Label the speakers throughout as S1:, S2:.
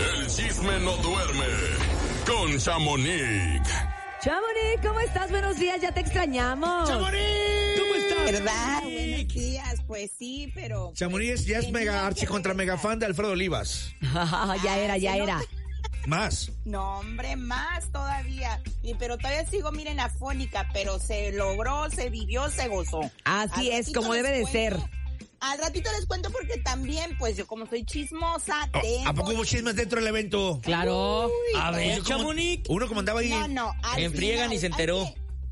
S1: El chisme no duerme con Chamonix.
S2: Chamonix, ¿cómo estás? Buenos días, ya te extrañamos.
S3: ¡Chamonix! ¿Cómo estás?
S4: ¿Verdad? Buenos días, pues sí, pero...
S3: Chamonix ya es mega archi contra mega fan de Alfredo Olivas.
S2: ya era, ya era.
S3: Más.
S4: No, hombre, más todavía. Y, pero todavía sigo, miren, afónica, pero se logró, se vivió, se gozó.
S2: Así
S4: Al
S2: es, como debe de
S4: cuento-
S2: ser.
S4: Al ratito les cuento porque también, pues yo como soy chismosa,
S3: Oh,
S4: tengo...
S3: ¿A poco hubo chismes dentro del evento?
S5: Claro.
S4: Uy,
S5: a ver,
S3: ¿Cómo-
S5: Chamonix.
S3: Uno como andaba ahí.
S4: No, no. al
S5: En friega ni se
S4: hay
S5: enteró.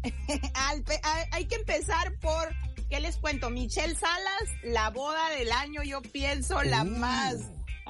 S4: que- al pe- hay, hay que empezar por, ¿qué les cuento? Michelle Salas, la boda del año, yo pienso, la
S3: Uh.
S4: más...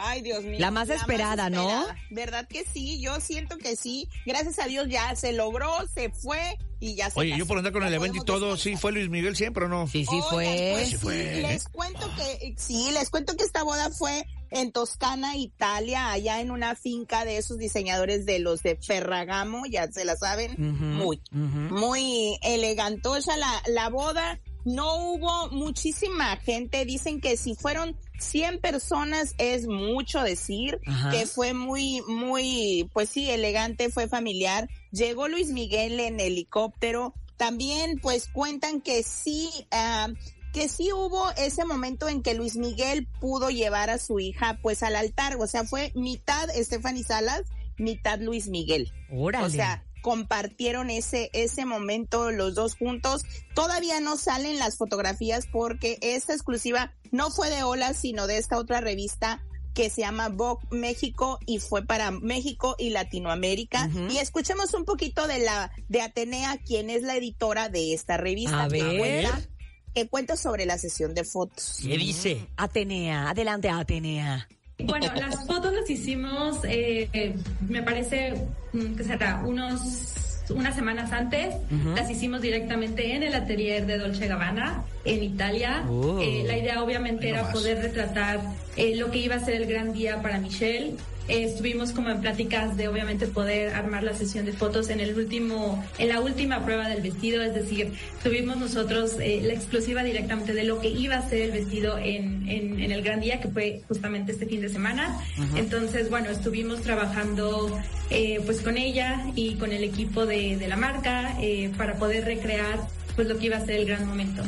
S4: Ay, Dios mío.
S2: La más esperada, ¿no?
S4: esperada. ¿Verdad que sí? Yo siento que sí. Gracias a Dios ya se logró, se fue y ya se
S3: Oye, yo por andar con el evento y todo, sí, fue Luis Miguel siempre o no?
S2: Sí, sí
S4: Oigan,
S2: fue.
S4: pues
S3: Sí
S4: sí,
S3: fue.
S4: les cuento que sí, les cuento que esta boda fue en Toscana, Italia, allá en una finca de esos diseñadores de los de Ferragamo, ya se la saben,
S2: Ujú,
S4: muy,
S2: ujú.
S4: muy elegantosa la, la boda. No hubo muchísima gente, dicen que si fueron 100 personas es mucho decir,
S2: Ajá.
S4: que fue muy, muy, pues sí, elegante, fue familiar. Llegó Luis Miguel en helicóptero. También pues cuentan que sí, ah, que sí hubo ese momento en que Luis Miguel pudo llevar a su hija pues al altar, o sea, fue mitad Stephanie Salas, mitad Luis Miguel.
S2: Órale.
S4: O sea, compartieron ese, ese momento los dos juntos. Todavía no salen las fotografías porque esta exclusiva no fue de Ola, sino de esta otra revista que se llama Vogue México y fue para México y Latinoamérica. Y escuchemos un poquito de la, de Atenea, quien es la editora de esta revista.
S2: A
S4: que
S2: ver.
S4: cuenta- Que cuenta sobre la sesión de fotos.
S5: ¿Qué dice?
S2: Atenea, adelante Atenea.
S6: Bueno, las fotos las hicimos, eh, me parece, mm, que será? Unos, unas semanas antes. Las hicimos directamente en el atelier de Dolce Gabbana, en Italia. Eh, la idea obviamente era poder retratar eh, lo que iba a ser el gran día para Michelle. Eh, estuvimos como en pláticas de obviamente poder armar la sesión de fotos en el último, en la última prueba del vestido, es decir, tuvimos nosotros eh, la exclusiva directamente de lo que iba a ser el vestido en, en, en el gran día, que fue justamente este fin de semana. Entonces, bueno, estuvimos trabajando eh, pues con ella y con el equipo de, de la marca eh, para poder recrear pues lo que iba a ser el gran momento.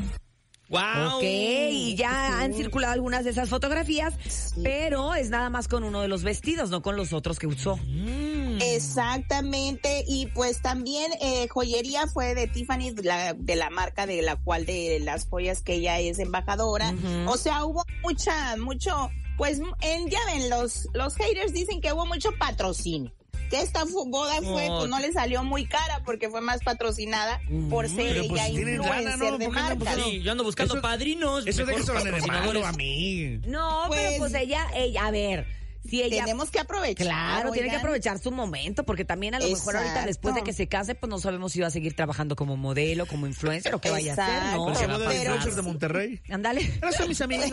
S5: ¡Wow!
S2: Ok, y ya han circulado algunas de esas fotografías, pero es nada más con uno de los vestidos, no con los otros que usó.
S5: Mm.
S4: Exactamente, y pues también eh, joyería fue de Tiffany, de la, de la marca de la cual de las joyas que ella es embajadora. O sea, hubo mucha, mucho, pues en, ya ven, los, los haters dicen que hubo mucho patrocinio. Que esta boda fue,
S5: Oh.
S4: pues no le salió muy cara porque fue más patrocinada por ser
S3: Pero, pues,
S4: ella
S3: tienen
S4: influencer
S3: lana, ¿no?
S4: de
S3: ¿Por qué andan
S4: marca.
S5: Sí, yo ando buscando
S3: Eso-
S5: padrinos.
S3: Eso en el
S5: patrocinadores.
S3: hermano a mí.
S2: No, pero
S4: Pues-
S2: pues ella, ella, a ver, si ella...
S4: Tenemos que aprovechar.
S2: Claro, tiene que aprovechar su momento, porque también a lo mejor ahorita después de que se case, pues no sabemos si va a seguir trabajando como modelo, como influencer o qué vaya a hacer, ¿no?
S3: Pues se va influencers de Monterrey.
S2: Ándale.
S3: Son mis amigos,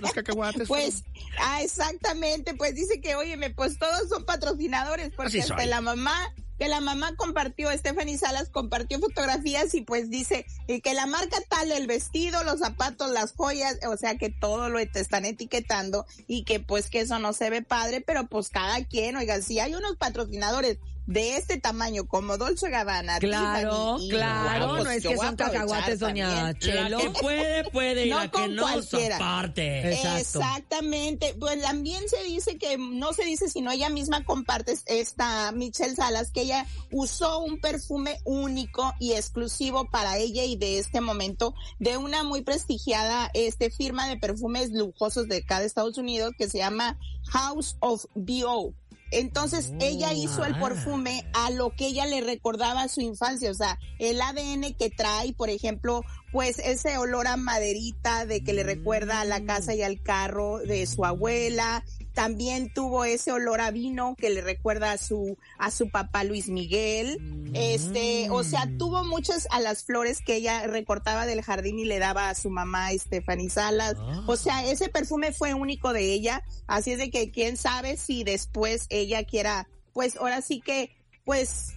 S3: los cacahuates.
S4: Pues, ah, exactamente, pues dice que, oye, pues todos son patrocinadores, porque
S3: Así
S4: hasta
S3: soy.
S4: la mamá, que la mamá compartió, Stephanie Salas compartió fotografías y pues dice eh, que la marca tal, el vestido, los zapatos, las joyas, o sea que todo lo están etiquetando y que pues que eso no se ve padre, pero pues cada quien, oiga, si hay unos patrocinadores de este tamaño como Dolce Gabbana,
S2: Claro,
S4: Tiffany
S2: claro,
S4: pues
S2: no es
S4: yo
S2: que son cacahuates, doña. Chelo.
S5: La que puede, puede, y
S4: No
S5: la que
S4: con
S5: no,
S4: cualquiera.
S5: aparte.
S2: Exacto.
S4: Exactamente. Pues también se dice que, no se dice, sino ella misma comparte esta Michelle Salas, que ella usó un perfume único y exclusivo para ella y de este momento de una muy prestigiada este firma de perfumes lujosos de acá de Estados Unidos que se llama House of B.O. Entonces ella hizo el
S5: ah.
S4: perfume a lo que ella le recordaba a su infancia, o sea, el ADN que trae, por ejemplo, pues ese olor a maderita de que le recuerda a la casa y al carro de su abuela. También tuvo ese olor a vino que le recuerda a su a su papá Luis Miguel. Este, o sea, tuvo muchas a las flores que ella recortaba del jardín y le daba a su mamá Stephanie Salas. O sea, ese perfume fue único de ella, así es de que quién sabe si después ella quiera, pues ahora sí que pues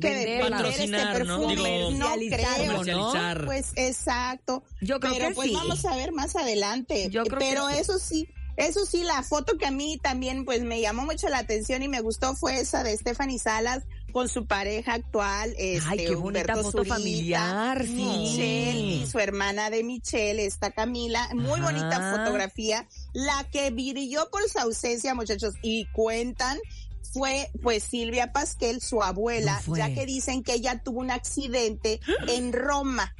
S4: que vender este
S5: Patrocinar, ¿no?
S4: perfume,
S5: Digo,
S4: no creo.
S2: ¿no?
S4: Pues exacto.
S2: Yo creo
S4: pero
S2: que
S4: pues
S2: sí.
S4: vamos a ver más adelante.
S2: Yo creo
S4: pero
S2: que sí.
S4: eso sí, Eso sí, la foto que a mí también pues me llamó mucho la atención y me gustó fue esa de Stephanie Salas con su pareja actual, este,
S2: Ay, qué bonita
S4: Humberto
S2: foto
S4: Zurita,
S2: familiar, sí.
S4: Michelle y su hermana de Michelle, esta Camila, muy
S2: Ajá.
S4: bonita fotografía, la que brilló por su ausencia, muchachos, y cuentan fue pues Silvia Pasquel, su abuela, ya que dicen que ella tuvo un accidente en Roma.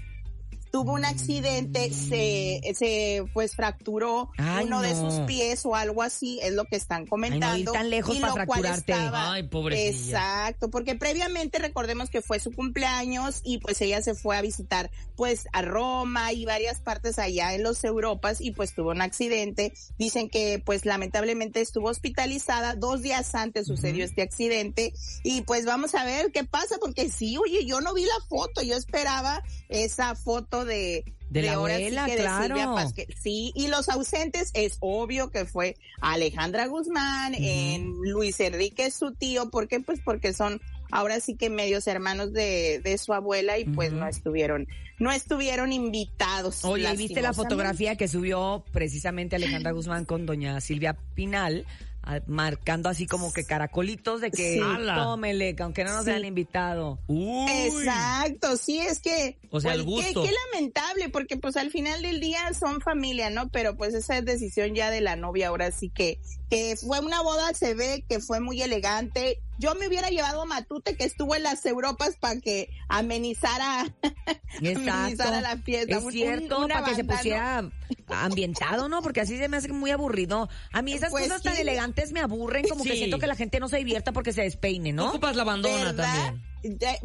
S4: Tuvo un accidente, se, se pues fracturó
S2: Ay,
S4: uno de sus pies o algo así, es lo que están comentando.
S2: tan lejos
S4: y
S2: para
S4: lo cual
S2: fracturarte.
S4: estaba-
S5: Ay.
S4: Exacto, porque previamente recordemos que fue su cumpleaños y pues ella se fue a visitar pues a Roma y varias partes allá en los Europas y pues tuvo un accidente. Dicen que pues lamentablemente estuvo hospitalizada. Dos días antes sucedió este accidente y pues vamos a ver qué pasa porque sí, oye, yo no vi la foto, yo esperaba esa foto de...
S2: De la abuela,
S4: de
S2: claro.
S4: Sí, y los ausentes es obvio que fue Alejandra Guzmán, en Luis Enrique su tío, ¿por qué? Pues porque son ahora sí que medios hermanos de, de su abuela y pues no estuvieron, no estuvieron invitados.
S2: Oye, ¿y ¿viste la fotografía que subió precisamente Alejandra Guzmán con doña Silvia Pinal? Marcando así como que caracolitos de que tómele, que aunque no nos
S4: Sí.
S2: hayan invitado.
S5: Uy.
S4: Exacto, sí, es que...
S5: O sea,
S4: pues,
S5: el
S4: qué-
S5: gusto.
S4: Qué, lamentable, porque pues al final del día son familia, ¿no? Pero pues esa es decisión ya de la novia, ahora sí que, que fue una boda, se ve que fue muy elegante. Yo me hubiera llevado a Matute, que estuvo en las Europas, para que amenizara, amenizara la fiesta.
S2: Es
S4: Un-
S2: cierto, para que se pusiera ambientado, ¿no? Porque así se me hace muy aburrido. A mí esas
S4: Pues
S2: cosas tan elegantes me aburren, como que siento que la gente no se divierta porque se despeine,
S5: ¿No?
S2: ¿no?
S5: ocupas la bandona
S4: ¿Verdad?
S5: también.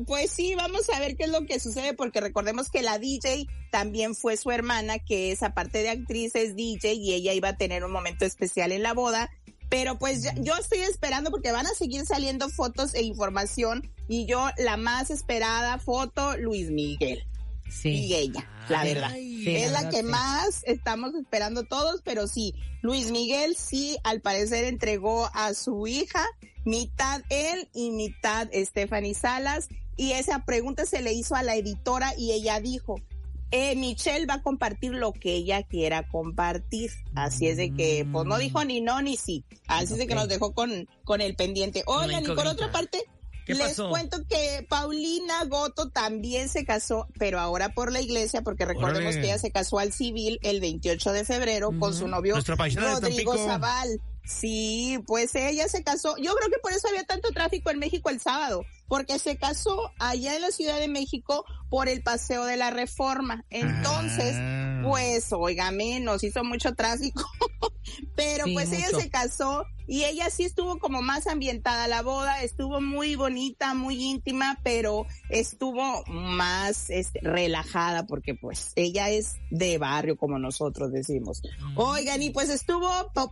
S4: Pues sí, vamos a ver qué es lo que sucede, porque recordemos que la DJ también fue su hermana, que es aparte de actriz, es DJ, y ella iba a tener un momento especial en la boda. Pero pues ya- yo estoy esperando porque van a seguir saliendo fotos e información, y yo la más esperada foto, Luis Miguel. Y
S2: Sí.
S4: ella, la
S5: Ay,
S4: verdad.
S2: Sí,
S4: es la que más estamos esperando todos, pero sí, Luis Miguel sí, al parecer entregó a su hija, mitad él y mitad Stephanie Salas, y esa pregunta se le hizo a la editora y ella dijo, eh, Michelle va a compartir lo que ella quiera compartir. Así es de que, pues no dijo ni no ni sí. Así es de que nos dejó con, con el pendiente. Oigan, y por otra parte,
S5: ¿Qué
S4: les
S5: pasó?
S4: cuento que Paulina Goto también se casó, pero ahora por la iglesia, porque recordemos que ella se casó al civil el 28 de febrero con su novio Rodrigo. Zaval. Sí, pues ella se casó. Yo creo que por eso había tanto tráfico en México el sábado, porque se casó allá en la Ciudad de México por el Paseo de la Reforma. Entonces,
S3: Ah.
S4: pues, óigame, nos hizo mucho tráfico. Pero
S2: Sí,
S4: pues ella se casó y ella sí estuvo como más ambientada la boda, estuvo muy bonita, muy íntima, pero estuvo más este, relajada porque pues ella es de barrio como nosotros decimos. Oigan, y pues estuvo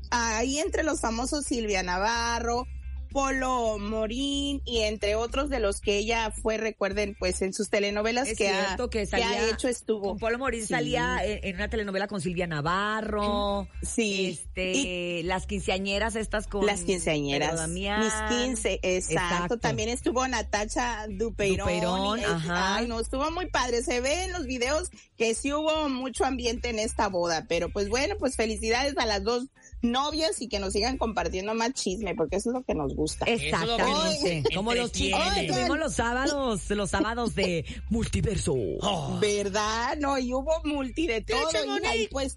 S4: ahí entre los famosos Silvia Navarro, Polo Morín y entre otros de los que ella fue, recuerden, pues en sus telenovelas
S2: Es
S4: que,
S2: cierto
S4: ha,
S2: que
S4: que
S2: salía
S4: ha hecho estuvo.
S2: Polo Morín
S4: Sí.
S2: salía en, en una telenovela con Silvia Navarro.
S4: Sí.
S2: Este, las quinceañeras estas con
S4: Las quinceañeras.
S2: Damián.
S4: Mis quince, exacto.
S2: Exacto.
S4: También estuvo Natacha Dupeirón.
S2: Dupeirón,
S4: y-
S2: ajá.
S4: Ay, no, estuvo muy padre. Se ve en los videos que sí hubo mucho ambiente en esta boda. Pero pues bueno, pues felicidades a las dos novias y que nos sigan compartiendo más chisme, porque eso es lo que nos gusta.
S2: Exactamente.
S5: Oye,
S2: Como los que tuvimos los sábados, los sábados de multiverso.
S5: Oh.
S4: ¿Verdad? No, y hubo multi de todo. Y pues,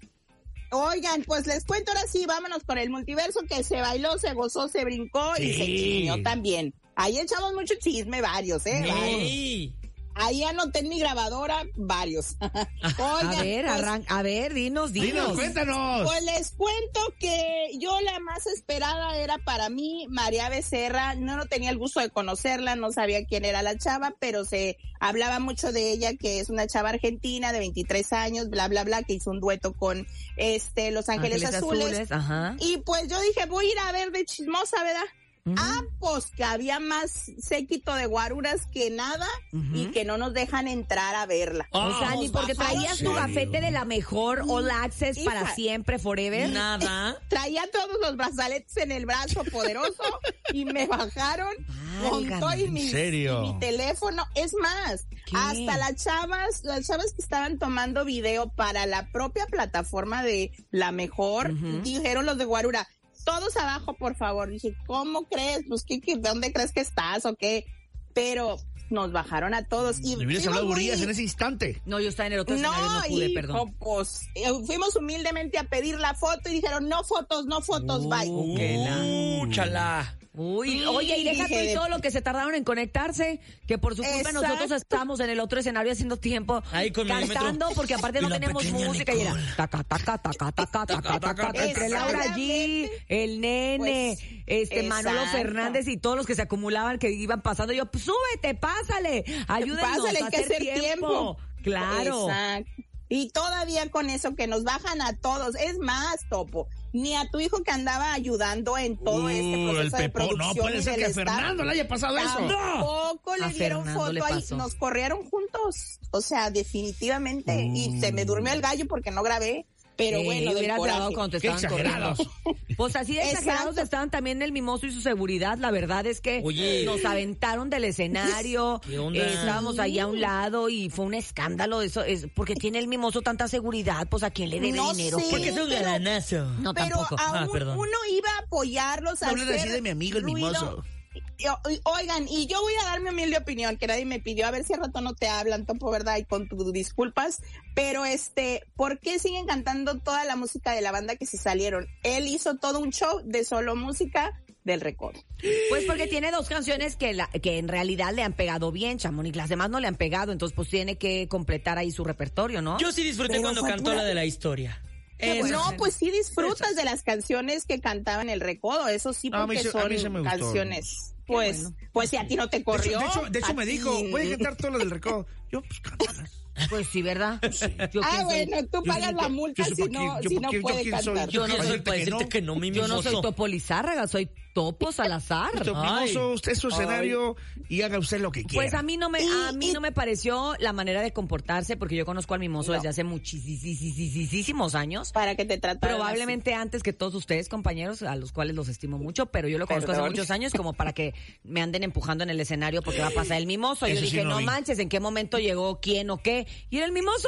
S4: oigan, pues les cuento ahora sí, vámonos con el multiverso que se bailó, se gozó, se brincó y se
S5: Sí.
S4: chismeó también. Ahí echamos mucho chisme, varios, ¿eh? Varios. Ahí anoté en mi grabadora varios. Oigan,
S2: A ver,
S4: pues,
S2: arran- a ver, dinos,
S3: Dinos,
S2: dinos.
S3: cuéntanos.
S4: pues les cuento que yo la más esperada era para mí María Becerra. No, no tenía el gusto de conocerla, no sabía quién era la chava, pero se hablaba mucho de ella, que es una chava argentina de 23 años, bla, bla, bla, que hizo un dueto con este Los Ángeles, Azules.
S2: Ajá.
S4: Y pues yo dije, voy a ir a ver de chismosa, ¿verdad? Ah, pues que había más séquito de guaruras que nada y que no nos dejan entrar a verla.
S5: Ah,
S2: O sea, ni
S4: Nos
S2: porque traías tu gafete de la mejor All Access
S4: Hija.
S2: para siempre, forever.
S5: Nada.
S4: Traía todos los brazaletes en el brazo poderoso y me bajaron con
S2: Válgame,
S4: todo y
S3: ¿en
S4: mi,
S3: serio?
S4: y mi teléfono. Es más,
S2: ¿Qué?
S4: hasta las chavas, las chavas que estaban tomando video para la propia plataforma de la mejor, dijeron los de Guarura, todos abajo, por favor. Dije, ¿cómo crees? Pues, ¿qué, qué, ¿dónde crees que estás o qué? Pero nos bajaron a todos. Y
S3: Me hubieras hablado
S4: muy-
S3: en ese instante.
S2: No, yo estaba en el otro escenario,
S4: no,
S2: no pude,
S4: hijo,
S2: perdón.
S4: pues eh, fuimos humildemente a pedir la foto y dijeron, no fotos, no fotos, bye.
S2: Uh, la-
S5: Uh, chala.
S2: Uy,
S4: Sí,
S2: oye, y deja tú
S4: dije
S2: y
S4: de-
S2: todo lo que se tardaron en conectarse, que por su culpa
S4: Exacto.
S2: nosotros estábamos en el otro escenario haciendo tiempo
S5: Ahí con
S2: cantando, porque aparte no tenemos música y era
S5: Nicole.
S2: taca, taca, taca, taca, taca, taca, taca, entre Laura G, el nene,
S4: Pues,
S2: este Manolo
S4: exacto.
S2: Fernández y todos los que se acumulaban que iban pasando. Yo, pues, súbete, pásale, ayúdenos
S4: Pásale,
S2: a
S4: hay que
S2: hacer
S4: hacer tiempo.
S2: Claro.
S4: Exacto. Y todavía con eso que nos bajan a todos. Es más, Topo, ni a tu hijo que andaba ayudando en todo este
S3: Uh, el
S4: proceso de
S3: Pepón.
S4: producción.
S3: No puede ser que a. Fernando le haya pasado eso.
S4: Tampoco le
S2: A
S4: dieron
S2: Fernando
S4: foto
S2: le
S4: ahí, nos corrieron juntos. O sea, definitivamente. Y se me durmió el gallo porque no grabé. Pero
S2: Eh,
S4: bueno, del coraje.
S2: cuando te
S3: Qué
S2: estaban corriendo. Pues así de exagerados estaban también el mimoso y su seguridad. La verdad es que
S5: Oye.
S2: nos aventaron del escenario.
S5: ¿Qué onda?
S2: eh, estábamos ahí a un lado y fue un escándalo eso. Es porque tiene el mimoso tanta seguridad, pues a quién le debe
S4: No
S2: dinero.
S4: sé.
S5: Porque es un
S4: pero-
S5: galanazo.
S2: No,
S4: Pero
S2: tampoco.
S5: Ah,
S4: aún
S5: perdón.
S4: uno iba a apoyarlos a
S3: No así
S4: hacer
S3: de mi amigo el
S4: ruido.
S3: mimoso.
S4: Y- y- Oigan, y yo voy a dar mi humilde opinión, que nadie me pidió, a ver si al rato no te hablan, Topo, ¿verdad? Y con tus disculpas, pero este, ¿por qué siguen cantando toda la música de la banda que se salieron? Él hizo todo un show de solo música del recodo.
S2: Pues porque tiene dos canciones que, la- que en realidad le han pegado bien, Chamonix. Las demás no le han pegado, entonces pues tiene que completar ahí su repertorio, ¿no?
S5: Yo sí disfruté
S4: Pero
S5: cuando cantó
S4: pura-
S5: la de la historia.
S2: Bueno.
S4: no, pues sí disfrutas de las canciones que cantaban el recodo, eso sí,
S3: No, a mí
S4: porque
S3: a mí
S4: son canciones. Pues,
S2: bueno.
S4: pues si a ti no te
S3: De
S4: corrió.
S3: hecho, de hecho, de hecho me dijo, voy a cantar todo lo del recodo. Yo, pues cántalas.
S2: Pues sí, ¿verdad? Yo
S4: Ah,
S2: soy.
S4: bueno, tú
S3: Yo
S4: pagas
S3: soy-
S4: la
S3: yo
S4: multa
S3: soy
S4: si no,
S3: yo
S4: si no
S3: quién- yo
S4: puede
S3: quién soy.
S4: cantar.
S5: Yo
S3: no
S5: quiero
S3: soy
S5: para decirte que no, mi
S2: Yo no soy
S5: mimoso.
S2: Topo Lizárraga, soy Topo Salazar.
S3: Usted,
S5: Ay.
S3: mimoso, usted es su escenario y haga usted lo que quiera.
S2: Pues a mí no me, a mí no me pareció la manera de comportarse, porque yo conozco al mimoso
S4: No.
S2: desde hace muchísimos años.
S4: Para que te trataran
S2: Probablemente antes que todos ustedes, compañeros, a los cuales los estimo mucho, pero yo lo conozco hace
S4: Perdón.
S2: muchos años como para que me anden empujando en el escenario porque va a pasar el mimoso. Yo
S3: Eso sí
S2: dije,
S3: no
S2: no manches, ¿en qué momento llegó quién o qué? Y era el mimoso.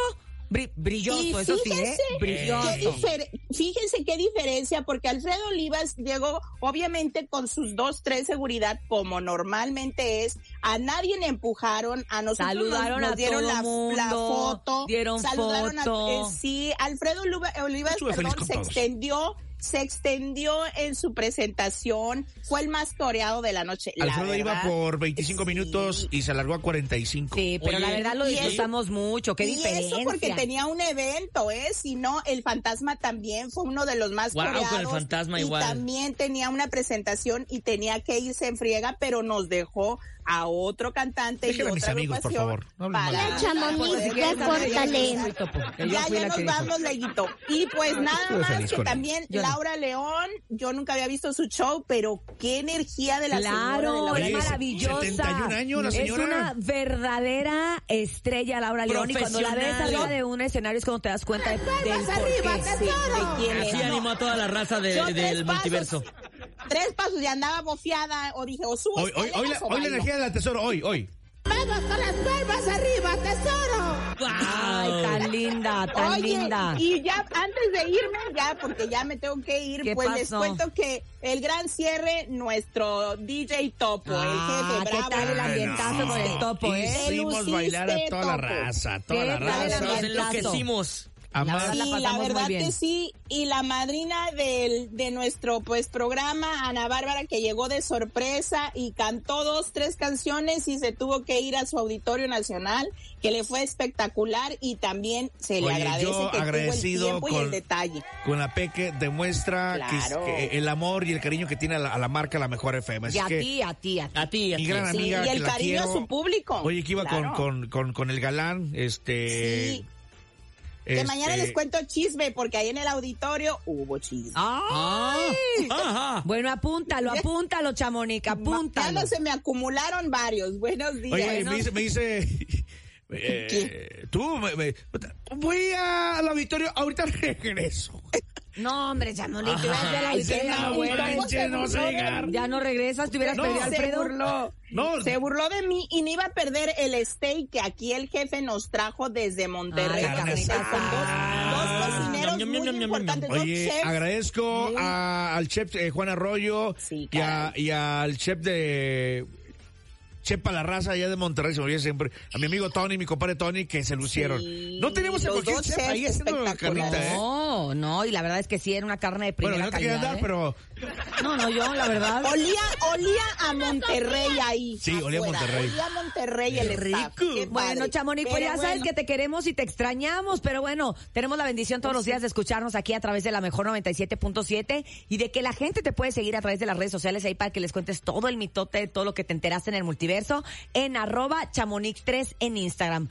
S2: Bri- brilloso,
S4: Y
S2: eso sí, ¿eh?
S4: fíjense
S2: Brilloso.
S4: qué fíjense qué diferencia, porque Alfredo Olivas llegó, obviamente, con sus dos, tres seguridad, como normalmente es. A nadie le empujaron, a nosotros nos-
S2: Saludaron
S4: nos, dieron
S2: todo
S4: la,
S2: mundo,
S4: la foto.
S2: dieron
S4: saludaron
S2: foto.
S4: A, eh, sí, Alfredo Oliva- Olivas, perdón, se
S3: todos.
S4: extendió. Se extendió en su presentación, fue el más toreado de la noche. la
S3: Alfredo iba
S4: verdad.
S3: por 25
S4: Sí.
S3: minutos y se alargó a 45.
S2: Sí, pero la
S5: Oye,
S2: verdad lo disfrutamos mucho. ¿Qué
S4: y
S2: diferencia?
S4: eso porque tenía un evento, ¿eh? Si no, el fantasma también fue uno de los más
S5: Guau, con el
S4: coreados.
S5: Fantasma
S4: y
S5: igual.
S4: también tenía una presentación y tenía que irse en friega, pero nos dejó a otro cantante
S3: Dejen
S4: y
S3: a mis
S4: otra
S3: amigos, por favor. No de
S4: para-
S2: Topo, que yo
S4: Ya, ya
S2: la
S4: nos vamos, Leguito. Y pues nada más que también
S2: Yo no.
S4: Laura León, yo nunca había visto su show, pero qué energía de la señora de
S2: Claro, es maravillosa.
S3: 71 años la
S2: Es
S3: señora.
S2: una verdadera estrella, Laura León. Y cuando la ves arriba de un escenario es cuando te das cuenta de, del por
S4: arriba. Sí, de quién es.
S5: Así
S4: No,
S5: animó a toda la raza de- del
S4: pasos,
S5: multiverso.
S4: Tres pasos y andaba bofiada, o dije, o subo
S3: Hoy, hoy, hoy, la, hoy la energía del tesoro, hoy, hoy.
S7: ¡Vamos con las palmas arriba, tesoro!
S2: Ay, tan linda, tan
S4: Oye,
S2: linda.
S4: y ya antes de irme, ya, porque ya me tengo que ir,
S2: ¿Qué
S4: pues les cuento que el gran cierre, nuestro DJ Topo,
S2: Ah,
S4: el jefe
S2: ¿qué
S4: bravo.
S2: tal el ambientazo
S3: no.
S2: con el topo, eh?
S3: Hicimos bailar a toda la raza, toda
S2: ¿Qué
S3: la raza.
S5: Nos enloquecimos.
S3: Amar-
S2: la
S4: Sí, la
S2: muy
S4: verdad
S2: bien.
S4: que sí. Y la madrina del, de nuestro pues programa, Ana Bárbara, que llegó de sorpresa y cantó dos, tres canciones y se tuvo que ir a su auditorio nacional, que le fue espectacular y también se le
S3: Oye,
S4: agradece
S3: yo
S4: que
S3: agradecido
S4: tuvo el tiempo y el
S3: con-
S4: detalle.
S3: Con la Peque demuestra que, es-
S4: Claro.
S3: que el amor y el cariño que tiene a la, a la marca La Mejor FM. Así
S2: Y a
S3: que
S2: ti, a ti, a ti.
S5: A ti, a
S3: mi gran
S4: Sí,
S3: amiga
S4: y el
S3: que la
S4: cariño a su público.
S3: Oye, que iba
S4: Claro.
S3: con, con, con, con el galán, este...
S4: Sí. Que mañana
S3: Este,
S4: les cuento chisme, porque ahí en el auditorio hubo chisme.
S2: ¡Ay!
S5: Ajá.
S2: Bueno, apúntalo, apúntalo, Chamonix,
S4: Ya
S2: apúntalo.
S4: no se me acumularon varios. Buenos días.
S3: Oye,
S4: ¿no?
S3: me dice, me eh, tú, me- me- voy a- al auditorio, ahorita regreso.
S2: No, hombre, Chamonix, te vas a la
S3: no, güey,
S4: ¿Cómo
S3: manches,
S4: se
S3: no
S4: de?
S2: Ya no regresas, te hubieras
S3: No,
S2: perdido,
S4: se
S2: Alfredo.
S4: burló.
S3: No,
S4: Se burló de mí y me iba a perder el steak que aquí el jefe nos trajo desde Monterrey. Carnita,
S3: carne
S4: con dos, dos cocineros
S5: Ñam, ñam,
S4: muy importantes,
S3: Oye,
S4: chefs.
S3: agradezco a- al chef eh, Juan Arroyo
S4: Sí,
S3: y, a- y al chef de Chepa la raza allá de Monterrey, se me olvida siempre. A mi amigo Tony, mi compadre Tony, que se lucieron.
S4: Sí,
S3: no tenemos a cualquier ahí haciendo la carnita, ¿eh?
S2: No, no, y la verdad es que sí, era una carne de
S3: Bueno,
S2: primera
S3: no te quiero
S2: calidad.
S3: andar,
S2: ¿eh?
S3: pero
S2: No, no, yo, la verdad.
S4: Olía, olía a Monterrey ahí.
S3: Sí, olía a. Monterrey.
S4: Olía a Monterrey el. Qué
S2: Bueno. Chamonix, pues
S4: Pero
S2: ya sabes
S4: bueno,
S2: que te queremos y te extrañamos, pero bueno, tenemos la bendición todos los días de escucharnos aquí a través de la mejor 97.7 y de que la gente te puede seguir a través de las redes sociales ahí para que les cuentes todo el mitote, todo lo que te enteraste en el multiverso en arroba chamonix3 en Instagram.